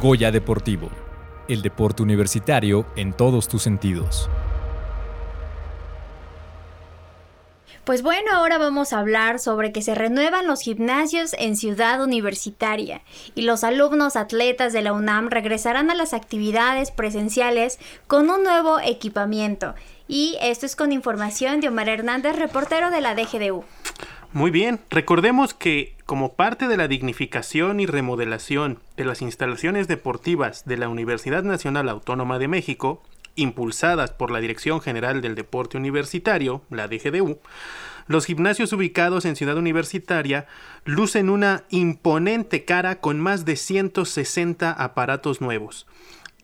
Goya Deportivo, el deporte universitario en todos tus sentidos. Pues bueno, ahora vamos a hablar sobre que se renuevan los gimnasios en Ciudad Universitaria y los alumnos atletas de la UNAM regresarán a las actividades presenciales con un nuevo equipamiento. Y esto es con información de Omar Hernández, reportero de la DGDU. Muy bien, recordemos que como parte de la dignificación y remodelación de las instalaciones deportivas de la Universidad Nacional Autónoma de México, impulsadas por la Dirección General del Deporte Universitario, la DGDU, los gimnasios ubicados en Ciudad Universitaria lucen una imponente cara con más de 160 aparatos nuevos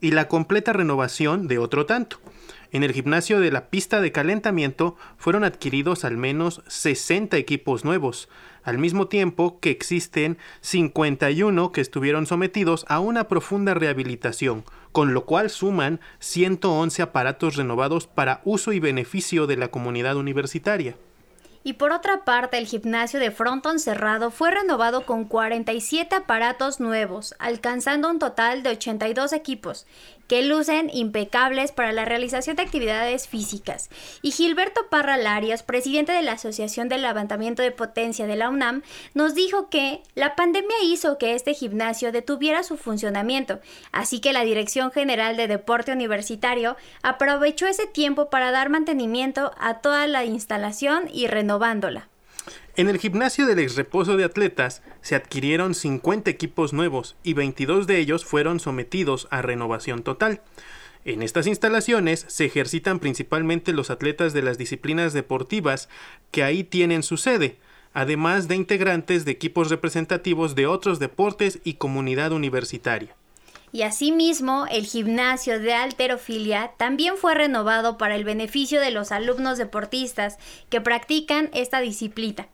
y la completa renovación de otro tanto. En el gimnasio de la pista de calentamiento fueron adquiridos al menos 60 equipos nuevos, al mismo tiempo que existen 51 que estuvieron sometidos a una profunda rehabilitación, con lo cual suman 111 aparatos renovados para uso y beneficio de la comunidad universitaria. Y por otra parte, el gimnasio de frontón cerrado fue renovado con 47 aparatos nuevos, alcanzando un total de 82 equipos, que lucen impecables para la realización de actividades físicas. Y Gilberto Parra Larios, presidente de la Asociación del Levantamiento de Potencia de la UNAM, nos dijo que la pandemia hizo que este gimnasio detuviera su funcionamiento, así que la Dirección General de Deporte Universitario aprovechó ese tiempo para dar mantenimiento a toda la instalación y renovándola. En el gimnasio del ex reposo de atletas se adquirieron 50 equipos nuevos y 22 de ellos fueron sometidos a renovación total. En estas instalaciones se ejercitan principalmente los atletas de las disciplinas deportivas que ahí tienen su sede, además de integrantes de equipos representativos de otros deportes y comunidad universitaria. Y asimismo, el gimnasio de alterofilia también fue renovado para el beneficio de los alumnos deportistas que practican esta disciplina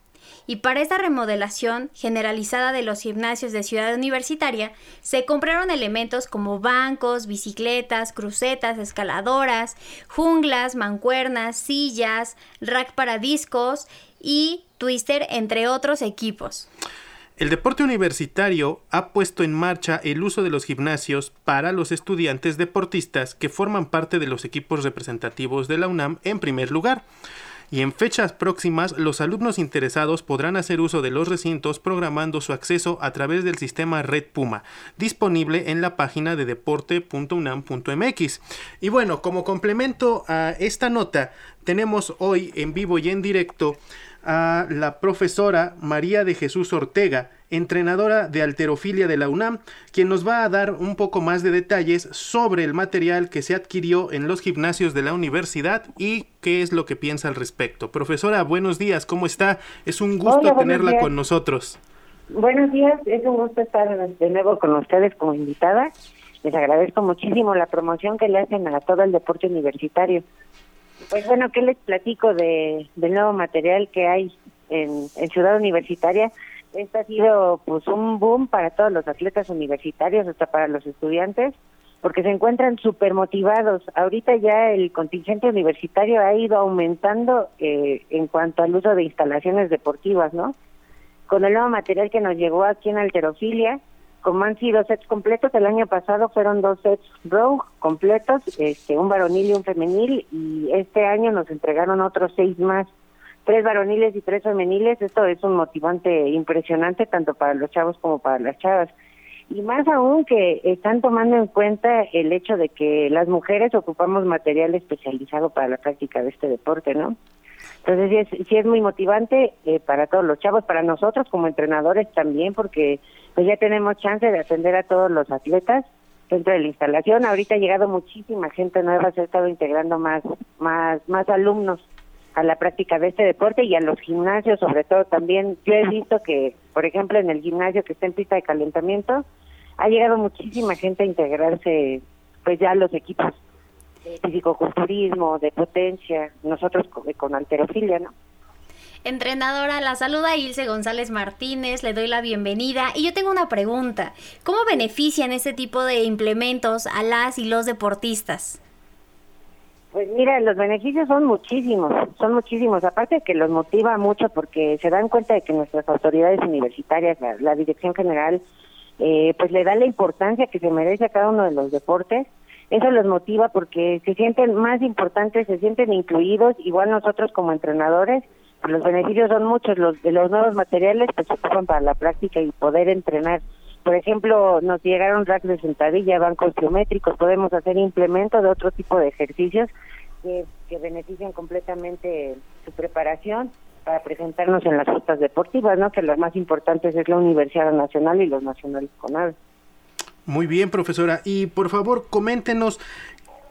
y para esta remodelación generalizada de los gimnasios de Ciudad Universitaria se compraron elementos como bancos, bicicletas, crucetas, escaladoras, junglas, mancuernas, sillas, rack para discos y twister, entre otros equipos. El deporte universitario ha puesto en marcha el uso de los gimnasios para los estudiantes deportistas que forman parte de los equipos representativos de la UNAM en primer lugar y en fechas próximas los alumnos interesados podrán hacer uso de los recintos programando su acceso a través del sistema Red Puma, disponible en la página de deporte.unam.mx. Y bueno, como complemento a esta nota, tenemos hoy en vivo y en directo a la profesora María de Jesús Ortega, entrenadora de alterofilia de la UNAM, quien nos va a dar un poco más de detalles sobre el material que se adquirió en los gimnasios de la universidad y qué es lo que piensa al respecto. Profesora, buenos días, ¿cómo está? Es un gusto tenerla con nosotros. Buenos días, es un gusto estar de nuevo con ustedes como invitada. Les agradezco muchísimo la promoción que le hacen a todo el deporte universitario. Pues bueno, ¿qué les platico de, del nuevo material que hay en, Ciudad Universitaria? Este ha sido pues un boom para todos los atletas universitarios, hasta para los estudiantes, porque se encuentran súper motivados. Ahorita ya el contingente universitario ha ido aumentando eh, en cuanto al uso de instalaciones deportivas, ¿no? Con el nuevo material que nos llegó aquí en Alterofilia, como han sido sets completos, el año pasado fueron dos sets Rogue completos, este, un varonil y un femenil, y este año nos entregaron otros seis más tres varoniles y tres femeniles, esto es un motivante impresionante tanto para los chavos como para las chavas. Y más aún que están tomando en cuenta el hecho de que las mujeres ocupamos material especializado para la práctica de este deporte, ¿no? Entonces sí es, sí es muy motivante eh, para todos los chavos, para nosotros como entrenadores también, porque pues ya tenemos chance de atender a todos los atletas dentro de la instalación. Ahorita ha llegado muchísima gente nueva, se ha estado integrando más, más, más alumnos a la práctica de este deporte y a los gimnasios, sobre todo también. Yo he visto que, por ejemplo, en el gimnasio que está en pista de calentamiento, ha llegado muchísima gente a integrarse, pues ya a los equipos de fisicoculturismo, de potencia, nosotros con, con alterofilia, ¿no? Entrenadora, la saluda Ilse González Martínez, le doy la bienvenida y yo tengo una pregunta. ¿Cómo benefician este tipo de implementos a las y los deportistas? Pues mira, los beneficios son muchísimos, son muchísimos. Aparte que los motiva mucho porque se dan cuenta de que nuestras autoridades universitarias, la, Dirección General, eh, pues le da la importancia que se merece a cada uno de los deportes. Eso los motiva porque se sienten más importantes, se sienten incluidos, igual nosotros como entrenadores, pues los beneficios son muchos, los de los nuevos materiales pues se ocupan para la práctica y poder entrenar. Por ejemplo, nos llegaron racks de sentadilla, bancos geométricos, podemos hacer implementos de otro tipo de ejercicios que, benefician completamente su preparación para presentarnos en las rutas deportivas, ¿no? Que lo más importantes es la Universidad Nacional y los nacionales con. Muy bien, profesora. Y por favor, coméntenos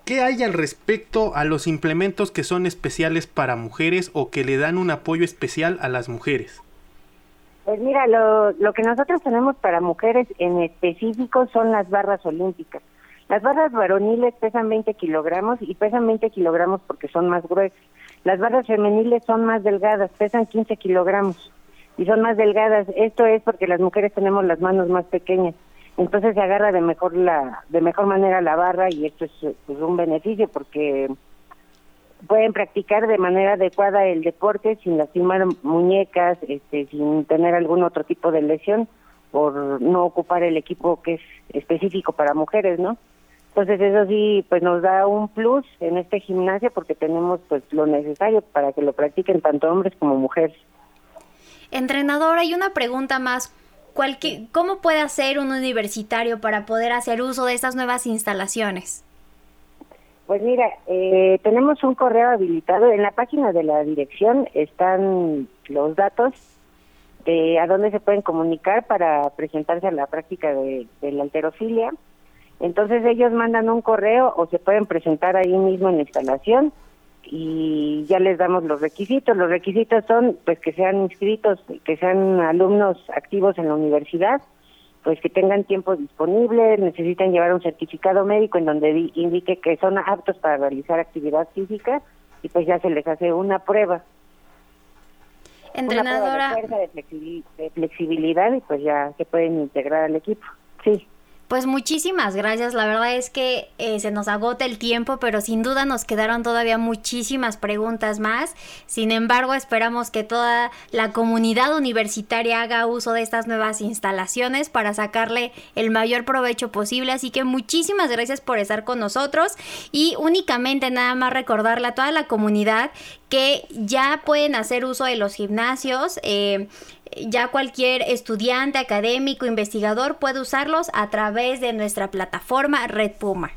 qué hay al respecto a los implementos que son especiales para mujeres o que le dan un apoyo especial a las mujeres. Pues mira, lo, lo que nosotros tenemos para mujeres en específico son las barras olímpicas. Las barras varoniles pesan 20 kilogramos y pesan 20 kilogramos porque son más gruesas. Las barras femeniles son más delgadas, pesan 15 kilogramos y son más delgadas. Esto es porque las mujeres tenemos las manos más pequeñas. Entonces se agarra de mejor la de mejor manera la barra y esto es pues, un beneficio porque pueden practicar de manera adecuada el deporte sin lastimar muñecas, este, sin tener algún otro tipo de lesión por no ocupar el equipo que es específico para mujeres, ¿no? Entonces eso sí, pues nos da un plus en este gimnasio porque tenemos pues lo necesario para que lo practiquen tanto hombres como mujeres. Entrenador, hay una pregunta más. ¿Cómo puede hacer un universitario para poder hacer uso de estas nuevas instalaciones? Pues mira, eh, tenemos un correo habilitado. En la página de la dirección están los datos de a dónde se pueden comunicar para presentarse a la práctica de, de la alterofilia. Entonces ellos mandan un correo o se pueden presentar ahí mismo en la instalación y ya les damos los requisitos. Los requisitos son pues que sean inscritos, que sean alumnos activos en la universidad, pues que tengan tiempo disponible, necesitan llevar un certificado médico en donde indique que son aptos para realizar actividad física y pues ya se les hace una prueba. Entrenadora. Una prueba de, de flexibilidad y pues ya se pueden integrar al equipo. Sí. Pues muchísimas gracias, la verdad es que eh, se nos agota el tiempo, pero sin duda nos quedaron todavía muchísimas preguntas más. Sin embargo, esperamos que toda la comunidad universitaria haga uso de estas nuevas instalaciones para sacarle el mayor provecho posible. Así que muchísimas gracias por estar con nosotros y únicamente nada más recordarle a toda la comunidad que ya pueden hacer uso de los gimnasios. Eh, ya cualquier estudiante, académico, investigador puede usarlos a través de nuestra plataforma Red Puma.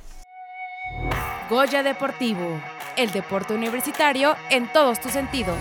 Goya Deportivo, el deporte universitario en todos tus sentidos.